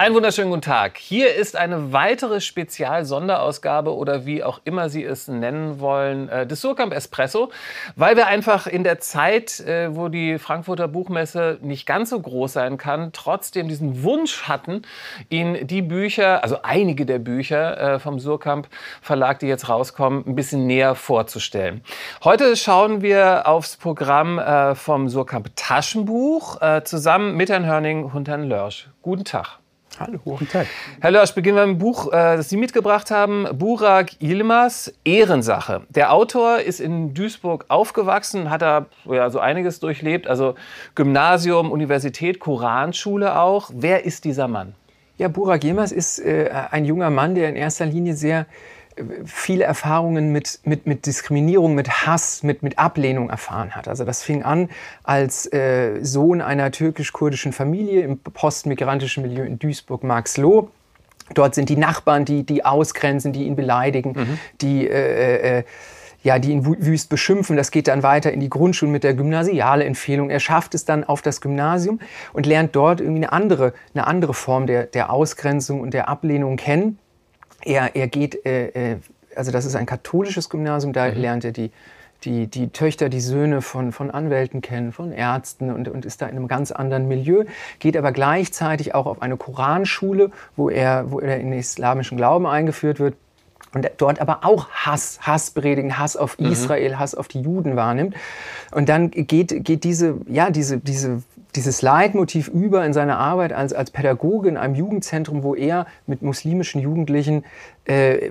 Einen wunderschönen guten Tag. Hier ist eine weitere Spezial-Sonderausgabe oder wie auch immer Sie es nennen wollen, äh, des Surkamp Espresso, weil wir einfach in der Zeit, äh, wo die Frankfurter Buchmesse nicht ganz so groß sein kann, trotzdem diesen Wunsch hatten, Ihnen die Bücher, also einige der Bücher äh, vom Surkamp Verlag, die jetzt rauskommen, ein bisschen näher vorzustellen. Heute schauen wir aufs Programm vom Surkamp Taschenbuch zusammen mit Herrn Hörning und Herrn Lörsch. Guten Tag. Hallo, guten Tag. Herr Lörsch, beginnen wir mit dem Buch, äh, das Sie mitgebracht haben. Burak Yilmaz, Ehrensache. Der Autor ist in Duisburg aufgewachsen, hat da ja, so einiges durchlebt. Also Gymnasium, Universität, Koranschule auch. Wer ist dieser Mann? Ja, Burak Yilmaz ist äh, ein junger Mann, der in erster Linie sehr viele Erfahrungen mit, mit, mit Diskriminierung, mit Hass, mit, mit Ablehnung erfahren hat. Also das fing an als äh, Sohn einer türkisch-kurdischen Familie im postmigrantischen Milieu in Duisburg-Marxloh. Dort sind die Nachbarn, die, die ausgrenzen, die ihn beleidigen, mhm. die, äh, äh, ja, die ihn wüst beschimpfen. Das geht dann weiter in die Grundschule mit der gymnasiale Empfehlung. Er schafft es dann auf das Gymnasium und lernt dort irgendwie eine andere, eine andere Form der, der Ausgrenzung und der Ablehnung kennen er, er geht, äh, äh, also das ist ein katholisches Gymnasium, da mhm. lernt er die, die, die Töchter, die Söhne von, von Anwälten kennen, von Ärzten und, und ist da in einem ganz anderen Milieu, geht aber gleichzeitig auch auf eine Koranschule, wo er, wo er in den islamischen Glauben eingeführt wird und dort aber auch Hass, Hass predigen, Hass auf mhm. Israel, Hass auf die Juden wahrnimmt. Und dann geht, geht diese, ja, diese, diese dieses Leitmotiv über in seiner Arbeit als, als Pädagoge in einem Jugendzentrum, wo er mit muslimischen Jugendlichen äh,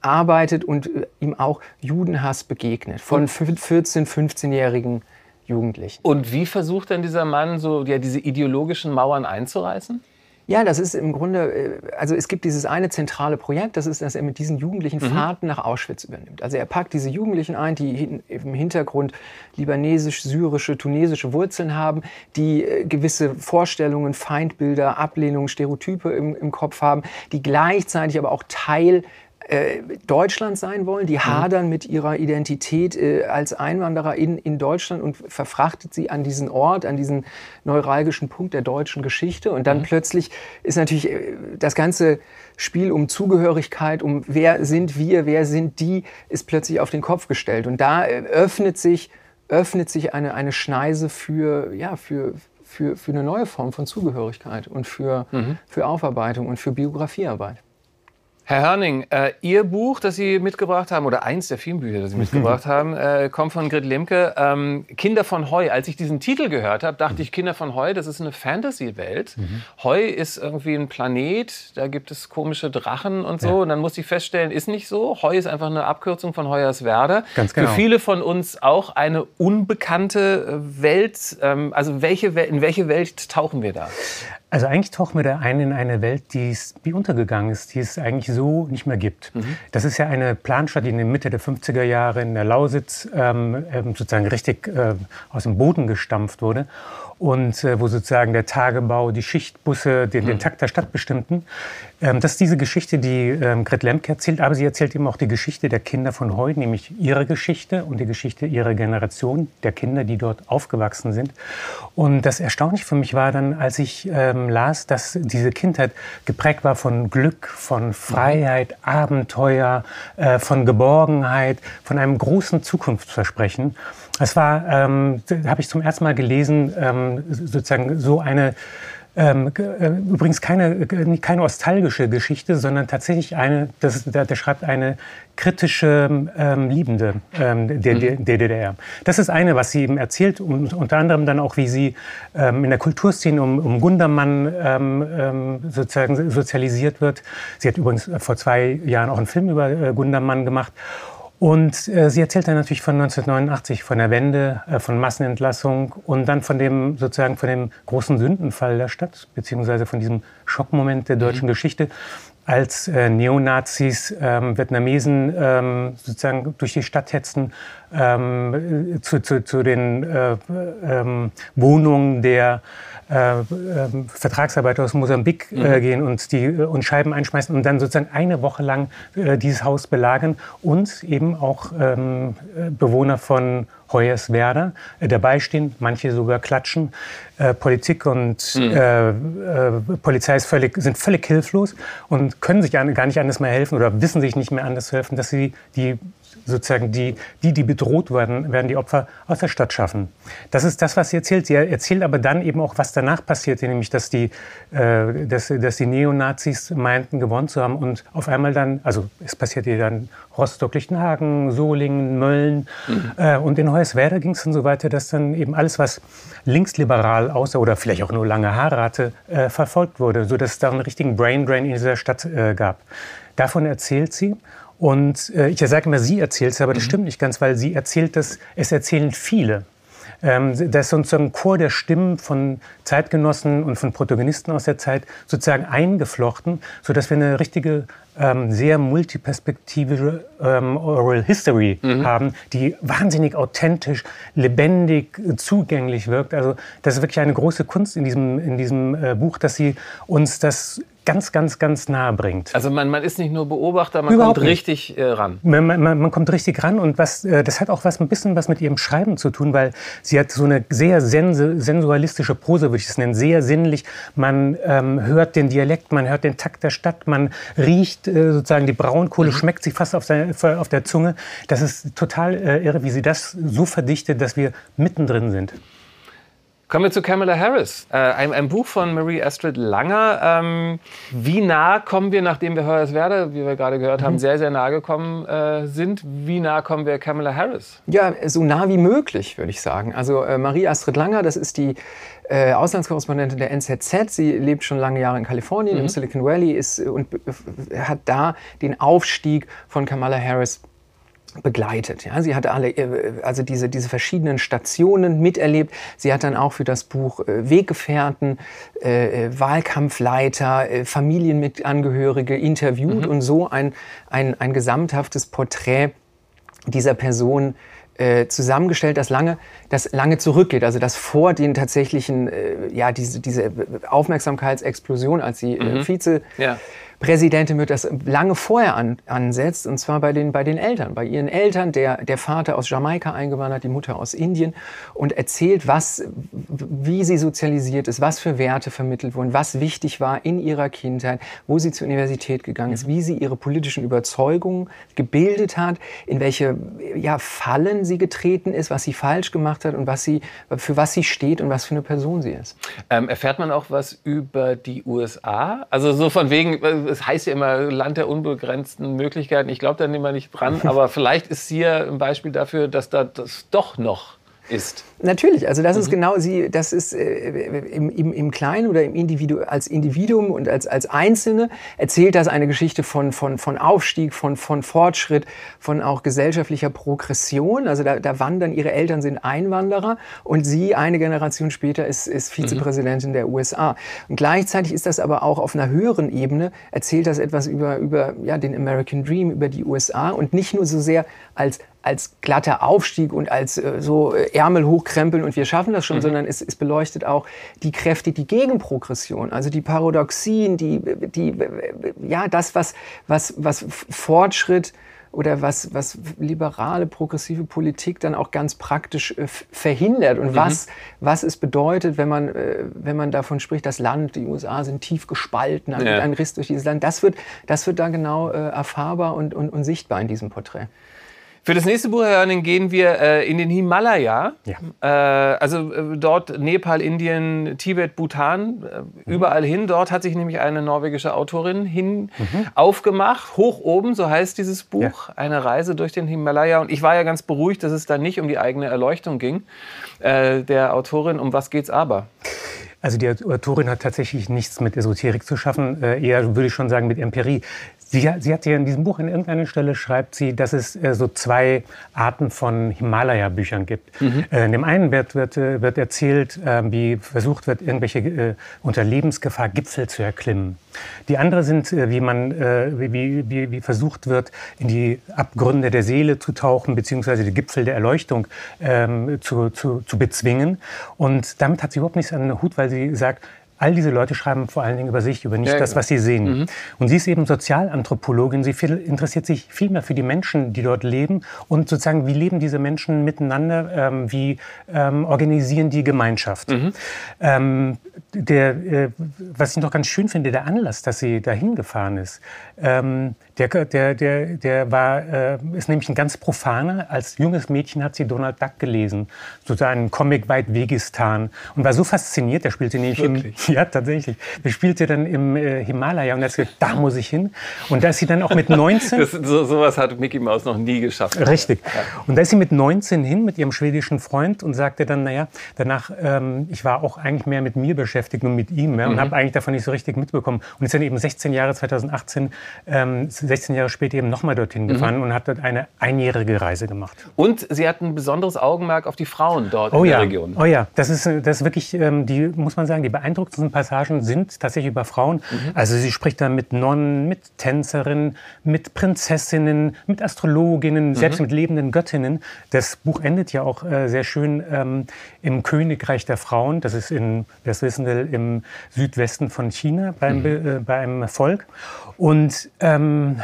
arbeitet und äh, ihm auch Judenhass begegnet von 14-, 15-jährigen Jugendlichen. Und wie versucht denn dieser Mann so ja, diese ideologischen Mauern einzureißen? Ja, das ist im Grunde, äh, also es gibt dieses eine zentrale Projekt, das ist, dass er mit diesen Jugendlichen mhm. Fahrten nach Auschwitz übernimmt. Also er packt diese Jugendlichen ein, die im Hintergrund libanesisch, syrische, tunesische Wurzeln haben, die äh, gewisse Vorstellungen, Feindbilder, Ablehnungen, Stereotype im, im Kopf haben, die gleichzeitig aber auch Teil äh, Deutschland sein wollen. Die mhm. hadern mit ihrer Identität äh, als Einwanderer in, in Deutschland und verfrachtet sie an diesen Ort, an diesen neuralgischen Punkt der deutschen Geschichte. Und dann mhm. plötzlich ist natürlich äh, das ganze Spiel um Zugehörigkeit, um wer sind wir, wer sind die, ist plötzlich auf den Kopf gestellt. Und da äh, öffnet sich, öffnet sich eine, eine Schneise für, ja, für, für, für eine neue Form von Zugehörigkeit und für, mhm. für Aufarbeitung und für Biografiearbeit. Herr Hörning, äh, Ihr Buch, das Sie mitgebracht haben, oder eins der vielen Bücher, das Sie mitgebracht haben, äh, kommt von Grit Lemke. Ähm, Kinder von Heu. Als ich diesen Titel gehört habe, dachte mhm. ich, Kinder von Heu, das ist eine Fantasy-Welt. Mhm. Heu ist irgendwie ein Planet, da gibt es komische Drachen und so. Ja. Und dann muss ich feststellen, ist nicht so. Heu ist einfach eine Abkürzung von Hoyerswerda. Ganz genau. Für viele von uns auch eine unbekannte äh, Welt. Ähm, also welche, in welche Welt tauchen wir da? Also eigentlich tauchen wir da ein in eine Welt, die wie untergegangen ist, die es eigentlich so nicht mehr gibt. Mhm. Das ist ja eine Planstadt, die in der Mitte der 50er Jahre in der Lausitz ähm, ähm, sozusagen richtig äh, aus dem Boden gestampft wurde und äh, wo sozusagen der Tagebau, die Schichtbusse den, den mhm. Takt der Stadt bestimmten. Ähm, das ist diese Geschichte, die ähm, Gret Lemke erzählt, aber sie erzählt eben auch die Geschichte der Kinder von heute, nämlich ihre Geschichte und die Geschichte ihrer Generation, der Kinder, die dort aufgewachsen sind. Und das Erstaunliche für mich war dann, als ich ähm, las, dass diese Kindheit geprägt war von Glück, von Freiheit, Abenteuer, äh, von Geborgenheit, von einem großen Zukunftsversprechen. Es war, ähm, habe ich zum ersten Mal gelesen, ähm, sozusagen so eine ähm, äh, übrigens keine, keine nostalgische Geschichte, sondern tatsächlich eine, das, der, der schreibt eine kritische ähm, Liebende ähm, der, der, der, DDR. Das ist eine, was sie eben erzählt und unter anderem dann auch, wie sie ähm, in der Kulturszene um, um Gundermann ähm, ähm, sozusagen sozialisiert wird. Sie hat übrigens vor zwei Jahren auch einen Film über äh, Gundermann gemacht. Und äh, sie erzählt dann natürlich von 1989, von der Wende, äh, von Massenentlassung und dann von dem sozusagen von dem großen Sündenfall der Stadt, beziehungsweise von diesem Schockmoment der deutschen mhm. Geschichte, als äh, Neonazis ähm, Vietnamesen ähm, sozusagen durch die Stadt hetzten, ähm, zu, zu, zu, den äh, ähm, Wohnungen der äh, äh, Vertragsarbeiter aus Mosambik äh, mhm. gehen und, die, äh, und Scheiben einschmeißen und dann sozusagen eine Woche lang äh, dieses Haus belagern und eben auch ähm, Bewohner von Hoyerswerda äh, dabei stehen, manche sogar klatschen. Äh, Politik und mhm. äh, äh, Polizei völlig, sind völlig hilflos und können sich gar nicht anders mehr helfen oder wissen sich nicht mehr anders zu helfen, dass sie die sozusagen die, die, die bedroht werden, werden die Opfer aus der Stadt schaffen. Das ist das, was sie erzählt. Sie erzählt aber dann eben auch, was danach passierte, nämlich, dass die, äh, dass, dass die Neonazis meinten, gewonnen zu haben und auf einmal dann, also es passierte dann Rostock, Lichtenhagen, Solingen, Mölln mhm. äh, und in Hoyerswerda ging es dann so weiter, dass dann eben alles, was linksliberal aussah oder vielleicht auch nur lange Haare hatte, äh, verfolgt wurde, sodass es da einen richtigen Braindrain in dieser Stadt äh, gab. Davon erzählt sie und äh, ich sage immer, sie erzählt es, aber das mhm. stimmt nicht ganz, weil sie erzählt das, es erzählen viele. Ähm, da ist sozusagen ein Chor der Stimmen von Zeitgenossen und von Protagonisten aus der Zeit sozusagen eingeflochten, sodass wir eine richtige, ähm, sehr multiperspektivische ähm, Oral History mhm. haben, die wahnsinnig authentisch, lebendig, zugänglich wirkt. Also das ist wirklich eine große Kunst in diesem, in diesem äh, Buch, dass sie uns das ganz, ganz, ganz nahe bringt. Also man, man ist nicht nur Beobachter, man Überhaupt kommt richtig äh, ran. Man, man, man, kommt richtig ran und was, äh, das hat auch was, ein bisschen was mit ihrem Schreiben zu tun, weil sie hat so eine sehr sense, sensualistische Prose, würde ich es nennen, sehr sinnlich. Man ähm, hört den Dialekt, man hört den Takt der Stadt, man riecht äh, sozusagen die Braunkohle, mhm. schmeckt sie fast auf der, auf der Zunge. Das ist total äh, irre, wie sie das so verdichtet, dass wir mittendrin sind. Kommen wir zu Kamala Harris, äh, ein, ein, Buch von Marie Astrid Langer. Ähm, wie nah kommen wir, nachdem wir Hoyerswerda, wie wir gerade gehört haben, mhm. sehr, sehr nah gekommen äh, sind, wie nah kommen wir Kamala Harris? Ja, so nah wie möglich, würde ich sagen. Also äh, Marie Astrid Langer, das ist die äh, Auslandskorrespondentin der NZZ. Sie lebt schon lange Jahre in Kalifornien, mhm. im Silicon Valley, ist, und hat da den Aufstieg von Kamala Harris begleitet. Ja, sie hat alle, äh, also diese, diese verschiedenen Stationen miterlebt. Sie hat dann auch für das Buch äh, Weggefährten, äh, äh Wahlkampfleiter, äh, Familienmitangehörige interviewt mhm. und so ein, ein, ein gesamthaftes Porträt dieser Person äh, zusammengestellt, das lange, das lange zurückgeht, also das vor den tatsächlichen, ja, diese, diese Aufmerksamkeitsexplosion, als sie mhm. Vize ja. Präsidentin wird das lange vorher an, ansetzt, und zwar bei den, bei den Eltern, bei ihren Eltern, der, der Vater aus Jamaika eingewandert, die Mutter aus Indien, und erzählt, was, wie sie sozialisiert ist, was für Werte vermittelt wurden, was wichtig war in ihrer Kindheit, wo sie zur Universität gegangen ist, wie sie ihre politischen Überzeugungen gebildet hat, in welche ja, Fallen sie getreten ist, was sie falsch gemacht hat und was sie, für was sie steht und was für eine Person sie ist. Ähm, erfährt man auch was über die USA? Also so von wegen, es heißt ja immer Land der unbegrenzten Möglichkeiten. Ich glaube da immer nicht dran, aber vielleicht ist hier ein Beispiel dafür, dass da das doch noch ist. Natürlich, also das mhm. ist genau sie, das ist äh, im, im, im Kleinen oder im Individu als Individuum und als, als Einzelne erzählt das eine Geschichte von, von, von Aufstieg, von, von Fortschritt, von auch gesellschaftlicher Progression. Also da, da wandern, ihre Eltern sind Einwanderer und sie eine Generation später ist, ist Vizepräsidentin mhm. der USA. Und gleichzeitig ist das aber auch auf einer höheren Ebene, erzählt das etwas über, über ja, den American Dream, über die USA und nicht nur so sehr als als glatter Aufstieg und als äh, so äh, Ärmel hochkrempeln und wir schaffen das schon, mhm. sondern es, es, beleuchtet auch die Kräfte, die Gegenprogression, also die Paradoxien, die, die ja das, was, was, was Fortschritt oder was, was liberale, progressive Politik dann auch ganz praktisch äh, verhindert und mhm. was, was es bedeutet, wenn man, äh, wenn man davon spricht, das Land, die USA sind tief gespalten, ja. ein Riss durch dieses Land. Das wird, das wird da genau äh, erfahrbar und, und, und sichtbar in diesem Porträt. Für das nächste Buch, Herr Hörning, gehen wir äh, in den Himalaya. Ja. Äh, also äh, dort Nepal, Indien, Tibet, Bhutan, mhm. überall hin. Dort hat sich nämlich eine norwegische Autorin hin mhm. aufgemacht. Hoch oben, so heißt dieses Buch. Ja. Eine Reise durch den Himalaya. Und ich war ja ganz beruhigt, dass es da nicht um die eigene Erleuchtung ging. Äh, der Autorin, um was geht's aber? Also die Autorin hat tatsächlich nichts mit Esoterik zu schaffen, äh, eher würde ich schon sagen mit Empirie. Sie, sie hat ja in diesem Buch, in irgendeiner Stelle schreibt sie, dass es äh, so zwei Arten von Himalaya-Büchern gibt. Mhm. Äh, in dem einen wird, wird, äh, wird erzählt, äh, wie versucht wird, irgendwelche äh, unter Lebensgefahr Gipfel zu erklimmen. Die andere sind, äh, wie man, wie, wie, wie versucht wird, in die Abgründe der Seele zu tauchen, beziehungsweise die Gipfel der Erleuchtung ähm, zu, zu, zu bezwingen. Und damit hat sie überhaupt nichts an den Hut, weil sie sagt, All diese Leute schreiben vor allen Dingen über sich, über nicht ja, das, genau. was sie sehen. Mhm. Und sie ist eben Sozialanthropologin. Sie viel, interessiert sich viel mehr für die Menschen, die dort leben und sozusagen, wie leben diese Menschen miteinander, ähm, wie ähm, organisieren die Gemeinschaft. Mhm. Ähm, der, äh, was ich noch ganz schön finde, der Anlass, dass sie dahin gefahren ist, ähm, der, der, der, der war, äh, ist nämlich ein ganz profaner. Als junges Mädchen hat sie Donald Duck gelesen, sozusagen Comic weit Wegistan und war so fasziniert. Der spielte nämlich Wirklich? im, ja tatsächlich, der spielte dann im äh, Himalaya und hat gesagt, da muss ich hin. Und da ist sie dann auch mit 19. das, so, sowas hat Mickey Mouse noch nie geschafft. Richtig. Ja. Und da ist sie mit 19 hin mit ihrem schwedischen Freund und sagte dann, naja, danach, ähm, ich war auch eigentlich mehr mit mir beschäftigt und mit ihm ja, und mhm. habe eigentlich davon nicht so richtig mitbekommen. Und ist dann eben 16 Jahre 2018 ähm, 16 Jahre später eben nochmal dorthin mhm. gefahren und hat dort eine einjährige Reise gemacht. Und sie hat ein besonderes Augenmerk auf die Frauen dort oh in ja. der Region. Oh ja, das ist, das ist wirklich, ähm, die, muss man sagen, die beeindruckendsten Passagen sind tatsächlich über Frauen. Mhm. Also sie spricht da mit Nonnen, mit Tänzerinnen, mit Prinzessinnen, mit Astrologinnen, mhm. selbst mit lebenden Göttinnen. Das Buch endet ja auch äh, sehr schön ähm, im Königreich der Frauen. Das ist in, wer es wissen will, im Südwesten von China beim, mhm. äh, bei einem Volk. Und ähm,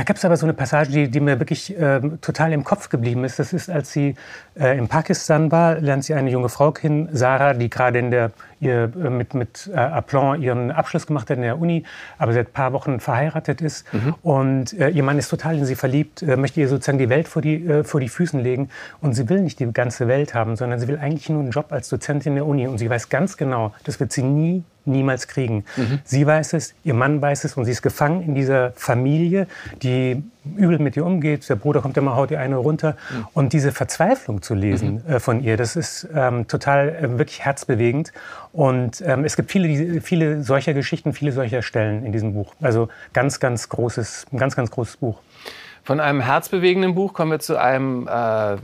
da gab es aber so eine Passage, die, die mir wirklich äh, total im Kopf geblieben ist. Das ist, als sie äh, in Pakistan war, lernt sie eine junge Frau kennen, Sarah, die gerade in der ihr äh, mit, mit äh, Aplomb ihren Abschluss gemacht hat in der Uni, aber seit ein paar Wochen verheiratet ist. Mhm. Und äh, ihr Mann ist total in sie verliebt, äh, möchte ihr sozusagen die Welt vor die, äh, vor die Füßen legen. Und sie will nicht die ganze Welt haben, sondern sie will eigentlich nur einen Job als Dozentin der Uni. Und sie weiß ganz genau, das wird sie nie niemals kriegen. Mhm. Sie weiß es, ihr Mann weiß es und sie ist gefangen in dieser Familie, die übel mit ihr umgeht. Der Bruder kommt immer, haut ihr eine runter. Mhm. Und diese Verzweiflung zu lesen mhm. äh, von ihr, das ist ähm, total äh, wirklich herzbewegend. Und ähm, es gibt viele, viele solcher Geschichten, viele solcher Stellen in diesem Buch. Also ganz, ganz großes, ein ganz, ganz großes Buch. Von einem herzbewegenden Buch kommen wir zu einem äh,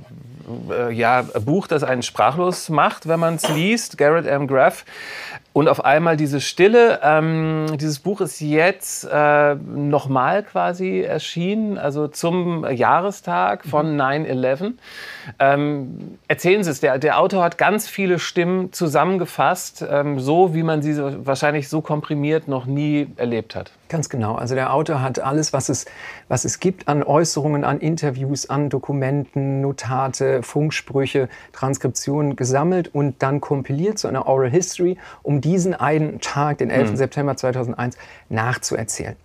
äh, ja, Buch, das einen sprachlos macht, wenn man es liest. Garrett M. Graff. Und auf einmal diese Stille. Ähm, dieses Buch ist jetzt äh, nochmal quasi erschienen, also zum Jahrestag von 9-11. Mhm. Ähm, erzählen Sie es, der, der Autor hat ganz viele Stimmen zusammengefasst, ähm, so wie man sie wahrscheinlich so komprimiert noch nie erlebt hat. Ganz genau. Also der Autor hat alles, was es, was es gibt an Äußerungen, an Interviews, an Dokumenten, Notate, Funksprüche, Transkriptionen gesammelt und dann kompiliert zu einer Oral History, um diesen einen Tag, den 11. Mhm. September 2001, nachzuerzählen.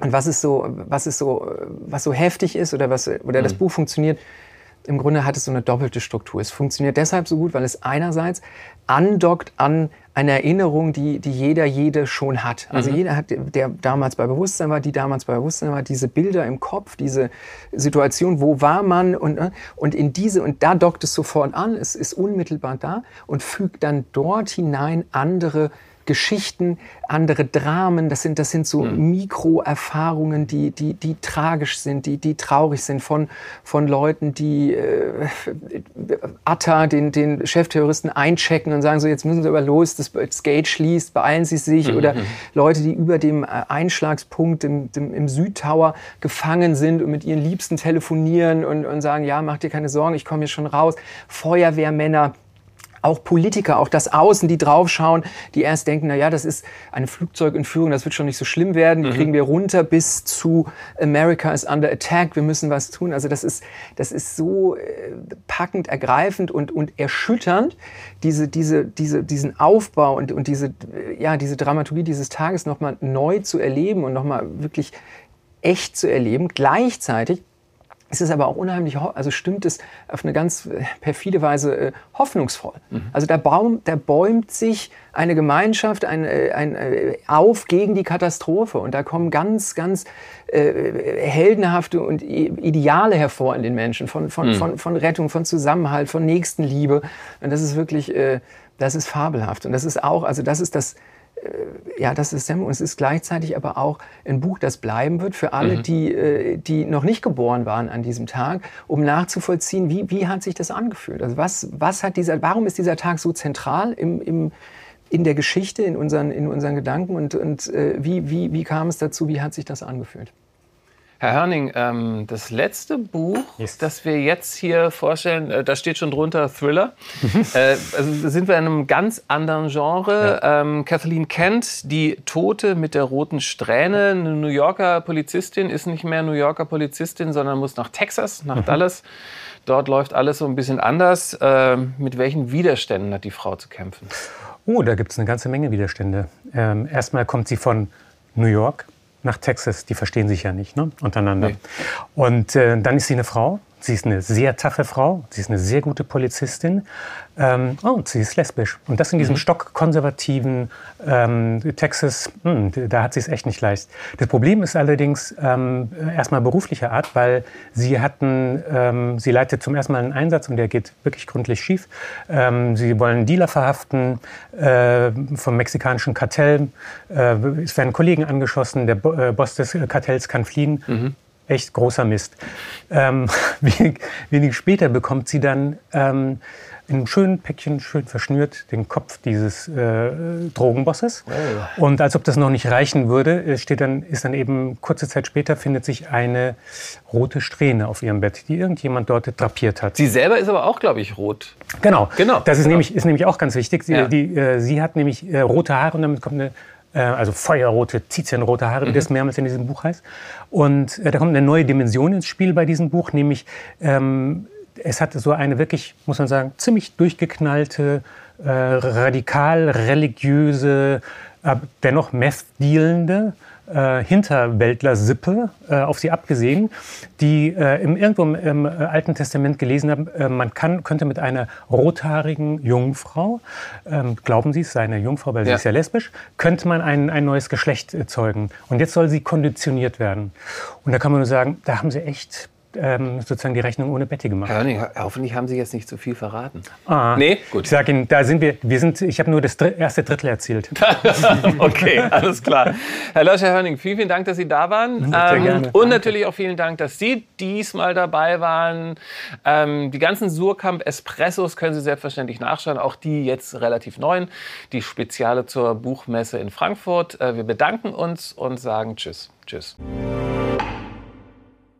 Und was ist so, was ist so, was so heftig ist oder was, oder mhm. das Buch funktioniert, im Grunde hat es so eine doppelte Struktur. Es funktioniert deshalb so gut, weil es einerseits andockt an eine Erinnerung, die, die jeder, jede schon hat. Also mhm. jeder hat, der damals bei Bewusstsein war, die damals bei Bewusstsein war, diese Bilder im Kopf, diese Situation, wo war man und, äh, und in diese, und da dockt es sofort an, es ist unmittelbar da und fügt dann dort hinein andere Geschichten, andere Dramen. Das sind, das sind so mhm. Mikroerfahrungen, die, die, die tragisch sind, die, die traurig sind von, von Leuten, die äh, Atta, den, den Chefterroristen, einchecken und sagen so, jetzt müssen Sie aber los, das, das Gate schließt, beeilen Sie sich. Mhm. Oder Leute, die über dem äh, Einschlagspunkt im, dem, im Südtower gefangen sind und mit ihren Liebsten telefonieren und, und sagen, ja, mach dir keine Sorgen, ich komme hier schon raus. Feuerwehrmänner, auch Politiker, auch das Außen, die draufschauen, die erst denken, na ja, das ist eine Flugzeugentführung, das wird schon nicht so schlimm werden, die mhm. kriegen wir runter bis zu America is under attack, wir müssen was tun. Also das ist, das ist so äh, packend, ergreifend und, und erschütternd, diese, diese, diese, diesen Aufbau und, und diese, ja, diese Dramaturgie dieses Tages nochmal neu zu erleben und nochmal wirklich echt zu erleben. Gleichzeitig es ist aber auch unheimlich, also stimmt es auf eine ganz äh, perfide Weise äh, hoffnungsvoll. Mhm. Also da, baum, da bäumt sich eine Gemeinschaft ein, äh, ein, äh, auf gegen die Katastrophe und da kommen ganz, ganz äh, heldenhafte und Ideale hervor in den Menschen von, von, mhm. von, von Rettung, von Zusammenhalt, von Nächstenliebe. Und das ist wirklich, äh, das ist fabelhaft. Und das ist auch, also das ist das ja, das ist Semmeln und es ist gleichzeitig aber auch ein Buch, das bleiben wird für alle, mhm. die, äh, die noch nicht geboren waren an diesem Tag, um nachzuvollziehen, wie, wie hat sich das angefühlt? Also was, was hat dieser, warum ist dieser Tag so zentral im, im, in der Geschichte, in unseren, in unseren Gedanken und, und äh, wie, wie, wie kam es dazu, wie hat sich das angefühlt? Herr Hörning, ähm, das letzte Buch, yes. das wir jetzt hier vorstellen, äh, da steht schon drunter Thriller. Äh, also sind wir in einem ganz anderen Genre. Ja. Ähm, Kathleen Kent, die Tote mit der roten Strähne, eine New Yorker Polizistin, ist nicht mehr New Yorker Polizistin, sondern muss nach Texas, nach mhm. Dallas. Dort läuft alles so ein bisschen anders. Äh, mit welchen Widerständen hat die Frau zu kämpfen? Oh, da gibt es eine ganze Menge Widerstände. Ähm, erstmal kommt sie von New York nach Texas. Die verstehen sich ja nicht ne? untereinander. Nee. Und äh, dann ist sie eine Frau, Sie ist eine sehr taffe Frau, sie ist eine sehr gute Polizistin ähm, oh, und sie ist lesbisch. Und das in diesem mhm. stockkonservativen ähm, Texas, mh, hm, da hat sie es echt nicht leicht. Das Problem ist allerdings ähm, erstmal beruflicher Art, weil sie hatten, ähm, sie leitet zum ersten Mal einen Einsatz und der geht wirklich gründlich schief. Ähm, sie wollen Dealer verhaften äh, vom mexikanischen Kartell. Äh, es werden Kollegen angeschossen, der Bo äh, Boss des Kartells kann fliehen. Mhm echt großer Mist. Ähm, wenig, wenig, später bekommt sie dann ähm, in einem schönen Päckchen, schön verschnürt, den Kopf dieses äh, Drogenbosses. Oh. Und als ob das noch nicht reichen würde, steht dann, ist dann eben kurze Zeit später findet sich eine rote Strähne auf ihrem Bett, die irgendjemand dort drapiert hat. Sie selber ist aber auch, glaube ich, rot. Genau, genau. Das ist, genau. Nämlich, ist nämlich auch ganz wichtig. Sie, ja. die, äh, sie hat nämlich äh, rote Haare und damit kommt eine äh, also feuerrote, tizienrote Haare, wie mhm. das mehrmals in diesem Buch heißt. Und äh, da kommt eine neue Dimension ins Spiel bei diesem Buch, nämlich ähm, es hat so eine wirklich, muss man sagen, ziemlich durchgeknallte, äh, radikal religiöse, äh, dennoch meth-dealende äh, Hinterwäldler-Sippe äh, auf sie abgesehen, die äh, im, irgendwo im, im, Alten Testament gelesen haben, äh, man kann, könnte mit einer rothaarigen Jungfrau, ähm, glauben Sie, es sei eine Jungfrau, weil sie ist ja lesbisch, könnte man ein, ein neues Geschlecht zeugen. Und jetzt soll sie konditioniert werden. Und da kann man nur sagen, da haben sie echt ähm, sozusagen die Rechnung ohne Betty gemacht. Herr Hörning, hoffentlich haben Sie jetzt nicht zu viel verraten. Ah, nee, gut. Ich sage Ihnen, da sind wir, wir sind, ich habe nur das erste Drittel erzählt. okay, alles klar. Herr Losch, Herr Hörning, vielen, vielen Dank, dass Sie da waren. Sehr ähm, gerne. Und natürlich auch vielen Dank, dass Sie diesmal dabei waren. Ähm, die ganzen Surkamp Espressos können Sie selbstverständlich nachschauen, auch die jetzt relativ neuen, die Speziale zur Buchmesse in Frankfurt. Äh, wir bedanken uns und sagen Tschüss. Tschüss.